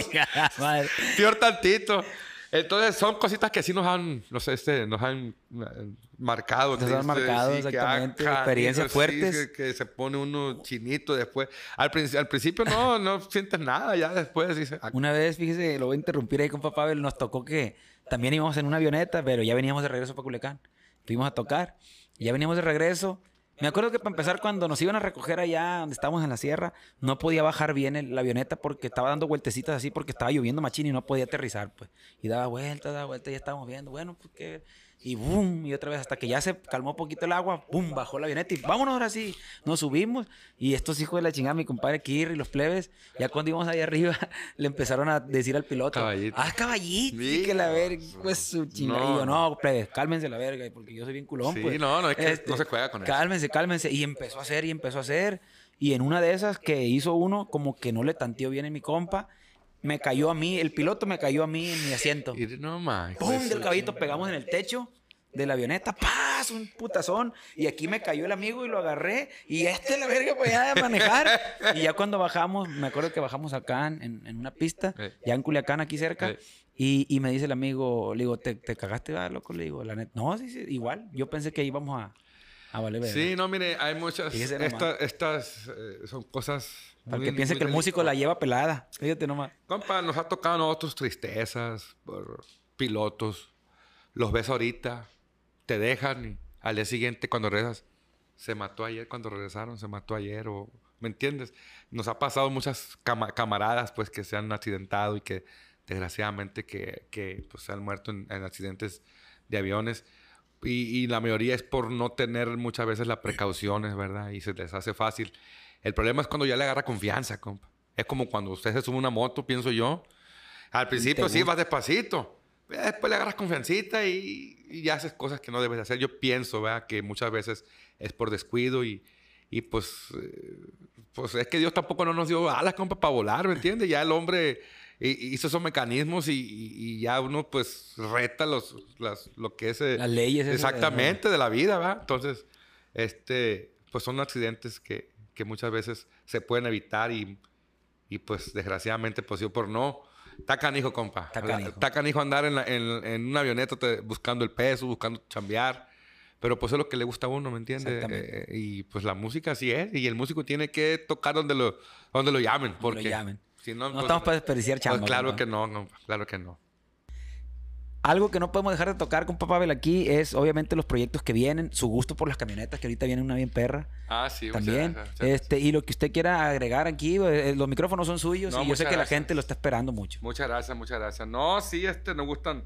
peor tantito. Entonces son cositas que sí nos han, no sé, este, nos han eh, marcado. Nos que han marcado, sí, que, exactamente, ah, experiencias sí, fuertes. Que, que se pone uno chinito después. Al, al principio no, no sientes nada, ya después dice, ah, Una vez, fíjese, lo voy a interrumpir ahí con papá Abel, nos tocó que también íbamos en una avioneta, pero ya veníamos de regreso para Culiacán. Fuimos a tocar, y ya veníamos de regreso. Me acuerdo que para empezar, cuando nos iban a recoger allá donde estábamos en la sierra, no podía bajar bien el- la avioneta porque estaba dando vueltecitas así porque estaba lloviendo machín y no podía aterrizar, pues. Y daba vueltas, daba vueltas, y ya estábamos viendo, bueno, pues que Y boom, y otra vez hasta que ya se calmó un poquito el agua, boom, bajó la avioneta y vámonos ahora sí. Nos subimos y estos hijos de la chingada, mi compadre Kirri, los plebes, ya cuando íbamos ahí arriba, le empezaron a decir al piloto, Caballito. ah, caballito, y que la verga, pues su chingada. No, y yo, no, plebes, cálmense la verga, porque yo soy bien culón, Sí, pues. no, no, es que no se juega con eso. Cálmense, cálmense. Y empezó a hacer, y empezó a hacer. Y en una de esas que hizo uno, como que no le tanteó bien en mi compa, me cayó a mí, el piloto me cayó a mí en mi asiento. Y no más. ¡Pum! Del caballito pegamos en el techo de la avioneta, ¡paz! Un putazón. Y aquí me cayó el amigo y lo agarré. Y este la verga pues ya de manejar. y ya cuando bajamos, me acuerdo que bajamos acá en, en una pista, Eh. ya en Culiacán, aquí cerca. Eh. Y, y me dice el amigo, le digo, ¿te, te cagaste, va, loco? Le digo, la neta. No, sí, sí, igual. Yo pensé que íbamos a, a valer verga. Sí, no, mire, hay muchas. Esta, estas eh, son cosas. Para que piense que el músico la lleva pelada. Fíjate nomás. Compa, nos ha tocado a nosotros tristezas por pilotos. Los ves ahorita, te dejan y al día siguiente cuando regresas, se mató ayer cuando regresaron, se mató ayer o... ¿Me entiendes? Nos ha pasado muchas cama- camaradas pues que se han accidentado y que desgraciadamente que, que pues, se han muerto en, en accidentes de aviones. Y, y la mayoría es por no tener muchas veces las precauciones, ¿verdad? Y se les hace fácil. El problema es cuando ya le agarra confianza, compa. Es como cuando usted se sube a una moto, pienso yo. Al principio sí vas despacito. Eh, Después le agarras confiancita y, y haces cosas que no debes de hacer. Yo pienso, ¿verdad? Que muchas veces es por descuido y, y pues, eh, pues es que Dios tampoco no nos dio alas, compa, para volar, ¿me entiendes? Ya el hombre hi- hizo esos mecanismos y, y- y ya uno pues reta los, las- lo que es... eh, Las leyes de- Exactamente, de la vida, ¿verdad? Entonces, este, pues son accidentes que, que muchas veces se pueden evitar y, y pues desgraciadamente, pues yo por no... Está canijo, compa. Está canijo. Está canijo andar en, la- en, en una avioneta te- buscando el peso, buscando chambear. Pero pues es lo que le gusta a uno, ¿me entiendes? Eh, y pues la música así es. Y el músico tiene que tocar donde lo, donde lo llamen. lo Porque llamen. Si no, No pues, estamos para desperdiciar pues chamba. claro que no, claro que no. Algo que no podemos dejar de tocar con Papá Bel aquí es obviamente los proyectos que vienen, su gusto por las camionetas, que ahorita viene una bien perra Ah, sí, también. muchas Este, y lo que usted quiera agregar aquí, eh, los micrófonos son suyos No, y yo sé que la gente lo está esperando mucho. Muchas gracias, muchas gracias. No, sí, este, nos gustan,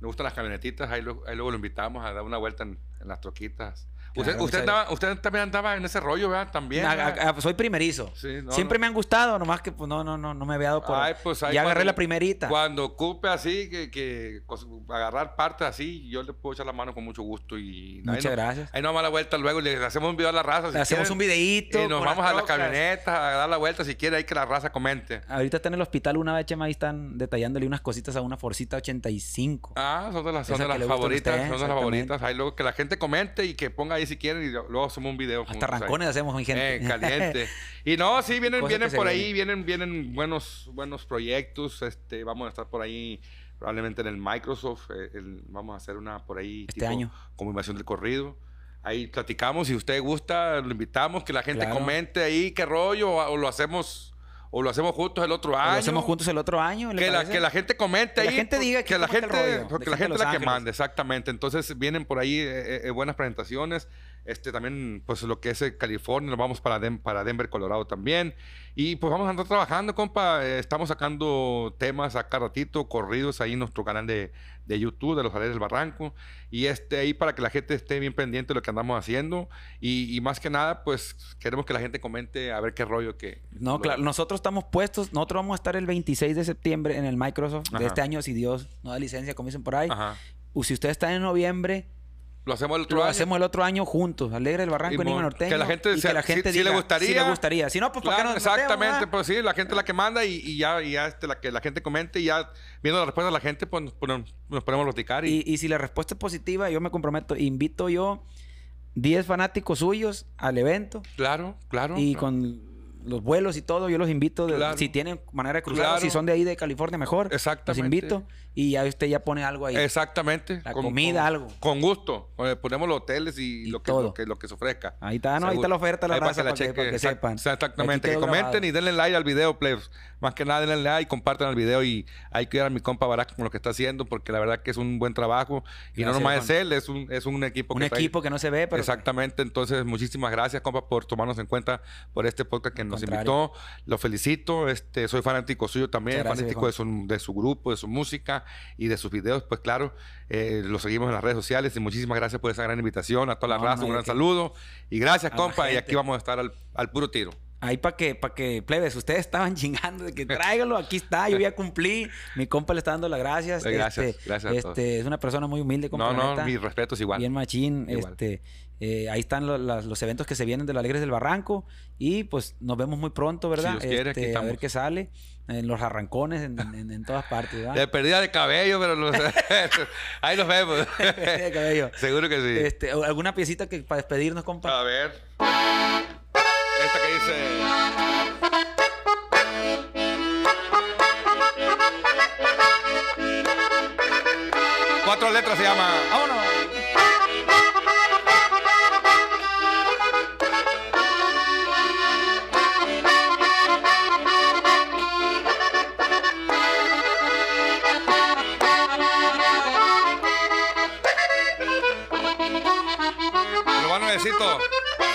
nos gustan las camionetitas. Ahí, lo- ahí luego lo invitamos a dar una vuelta en, en las troquitas. Usted, usted, andaba- usted también andaba en ese rollo, ¿verdad? También. A- ¿verdad? a- a- soy primerizo. Sí, no, Siempre no. me han gustado, nomás que pues no, no, no, no me había dado por. Ay, pues, ahí ya agarré la primerita. Cuando ocupe así, que, que cos- agarrar partes así, yo le puedo echar la mano con mucho gusto. y Muchas ahí gracias. Ahí nos damos la vuelta luego le hacemos un video a la raza. si Le hacemos quieren. un videíto Y nos vamos las a la trocas. camioneta a dar la vuelta si quiere, ahí que la raza comente. Ahorita está en el hospital una vez, Chema, ahí están detallándole unas cositas a una Forcita 85. Ah, son de las, son de las favoritas, usted, son de las favoritas. Ahí luego que la gente comente y que ponga ahí si quieren y luego hacemos un video. Hasta juntos ahí. rancones hacemos, mi gente. Eh, caliente. Y no, sí, vienen, vienen por ahí, vienen, vienen buenos, buenos proyectos. Este, vamos a estar por ahí probablemente en el Microsoft. eh, el- vamos a hacer una por ahí Este año. como invasión del corrido. Ahí platicamos, si usted gusta, lo invitamos, que la gente Claro. comente ahí qué rollo, o, o lo hacemos, o lo hacemos juntos el otro O año. Lo hacemos juntos el otro año. ¿le Que la, que la gente comente Que la ahí. gente diga que la toma el gente, rollo, porque la gente gente la que manda, exactamente. Entonces vienen por ahí eh, eh, buenas presentaciones. Este también, pues lo que es eh, California, nos vamos para, Den- para Denver, Colorado también. Y pues vamos a andar trabajando, compa. Eh, estamos sacando temas a cada ratito, corridos ahí en nuestro canal de, de YouTube, de los Aleres del Barranco. Y este ahí para que la gente esté bien pendiente de lo que andamos haciendo. Y, y más que nada, pues queremos que la gente comente a ver qué rollo que. No, lo- claro, nosotros estamos puestos, nosotros vamos a estar el 26 de septiembre en el Microsoft Ajá. de este año, si Dios no da licencia, como dicen por ahí. Ajá. O si ustedes están en noviembre, Lo hacemos el otro lo año. hacemos el otro año juntos, Alegre del Barranco. Nima Norteño. Que la gente y se- que la si- gente si le gustaría. Si le gustaría. Si no, pues para Claro, metemos, exactamente, verdad? pues sí, la gente es la que manda y, y ya, y ya este, la que la gente comente y ya viendo la respuesta de la gente, pues nos ponemos, nos ponemos a platicar y, Y, y si la respuesta es positiva, yo me comprometo, invito yo 10 fanáticos suyos al evento claro, claro. y claro. con los vuelos y todo, yo los invito. de- Claro. Si tienen manera de cruzar, Claro. si son de ahí de California, mejor. Exactamente. Los invito y ya usted ya pone algo ahí. Exactamente. La comida, algo. Con gusto. Ponemos los hoteles y, Y lo, que, todo. lo, que, lo que se ofrezca. Ahí está, ¿no? Ahí está la oferta, la Ahí para raza, que la para que- cheque. para que Exact- sepan. Exactamente. Que comenten grabado. y denle like al video, plebs. Más que nada denle like y compartan el video y hay que dar a mi compa Barack con lo que está haciendo porque la verdad que es un buen trabajo. Y no nomás es él, es un, es un equipo Un que trae- equipo que no se ve, pero Exactamente, entonces muchísimas gracias, compa, por tomarnos en cuenta por este podcast que nos nos invitó. Lo felicito. Este, soy fanático suyo también, gracias, fanático de su, de su grupo, de su música y de sus videos. Pues claro, eh, lo seguimos en las redes sociales y muchísimas gracias por esa gran invitación. A toda la No, raza, no, un gran saludo. Y gracias, A compa. Y aquí vamos a estar al, al puro tiro. Ahí para que, para que, plebes, ustedes estaban chingando de que tráigalo, aquí está, yo ya cumplí. Mi compa le está dando las gracias. Gracias, Este, gracias a todos. este, es una persona muy humilde, compa. No, no, mis respetos igual. Bien machín. Igual. Este, eh, ahí están lo- las- los eventos que se vienen de los Alegres del Barranco. Y pues nos vemos muy pronto, ¿verdad? Dios quiere, aquí Este, a ver qué sale. En los arrancones, en, en- en todas partes, ¿verdad? De pérdida de cabello, pero los- ahí nos vemos. De cabello. Seguro que sí. Este, ¿Alguna piecita que para despedirnos, compa? A ver. Esta que dice. Cuatro letras se llama. ¡Vámonos!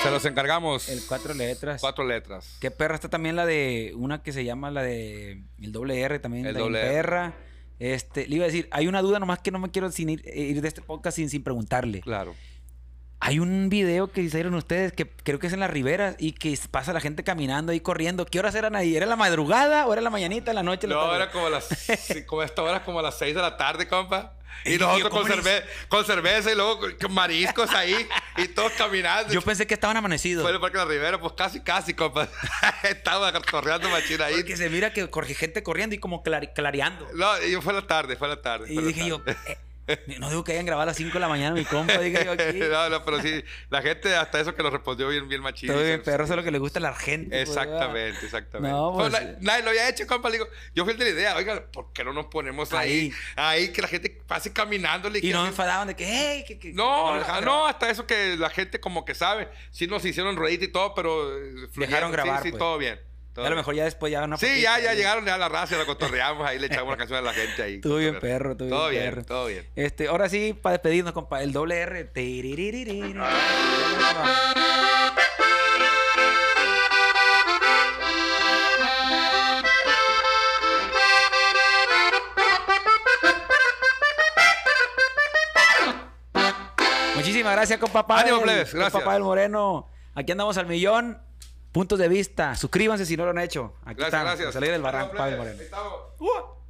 Se los encargamos. El cuatro letras. Cuatro letras. Qué perra está también la de una que se llama la de el doble R también. El doble perra. Este, le iba a decir, hay una duda nomás que no me quiero sin ir, ir de este podcast sin, sin preguntarle. Claro. Hay un video que hicieron ustedes que creo que es en las riberas y que pasa la gente caminando ahí corriendo. ¿Qué horas eran ahí? ¿Era la madrugada o era la mañanita, la noche? la No, tarde? era como las. como esta hora, como a las seis de la tarde, compa. Y nosotros con, ¿cómo les- cerve- con cerveza y luego con- mariscos ahí y todos caminando. Yo pensé que estaban amanecidos. Fue el Parque de la Ribera, pues casi, casi, compa. Estaba torreando machina ahí. Porque se mira que gente corriendo y como clari- clareando. No, yo fue la tarde, fue la tarde. Y dije yo, eh, no digo que hayan grabado a las 5 de la mañana mi compa, dije yo aquí. no, no, pero sí, la gente hasta eso que lo respondió bien, bien machino. Todo bien, perro, eso es lo que le gusta a la gente. pues. Exactamente, exactamente. No, pues, la- nadie lo había hecho, compa. Le digo, yo fui el de la idea, oiga, ¿por qué no nos ponemos ahí? Ahí, que la gente pase caminándole. Y que no me enfadaban de que, hey, que, que- No, no, hasta eso que la gente como que sabe. Sí nos hicieron ruedita y todo, pero... eh, fluyeron. Dejaron grabar, Sí, sí, pues. todo bien. Todo A lo mejor ya después ya una Sí, ya, ya llegaron ya a la raza, la cotorreamos, ahí le echamos una canción a la gente ahí. Bien perro, Todo bien bien, perro. todo bien. Este, ahora sí, para despedirnos, compa, el doble R. Muchísimas gracias, compa Pavel. Ánimo, plebes, Compa gracias. Pavel Moreno. Aquí andamos al millón. Puntos de vista. Suscríbanse si no lo han hecho. Aquí Gracias, estamos. gracias. Salir del barranco, plebes. Moreno. ¡Uh!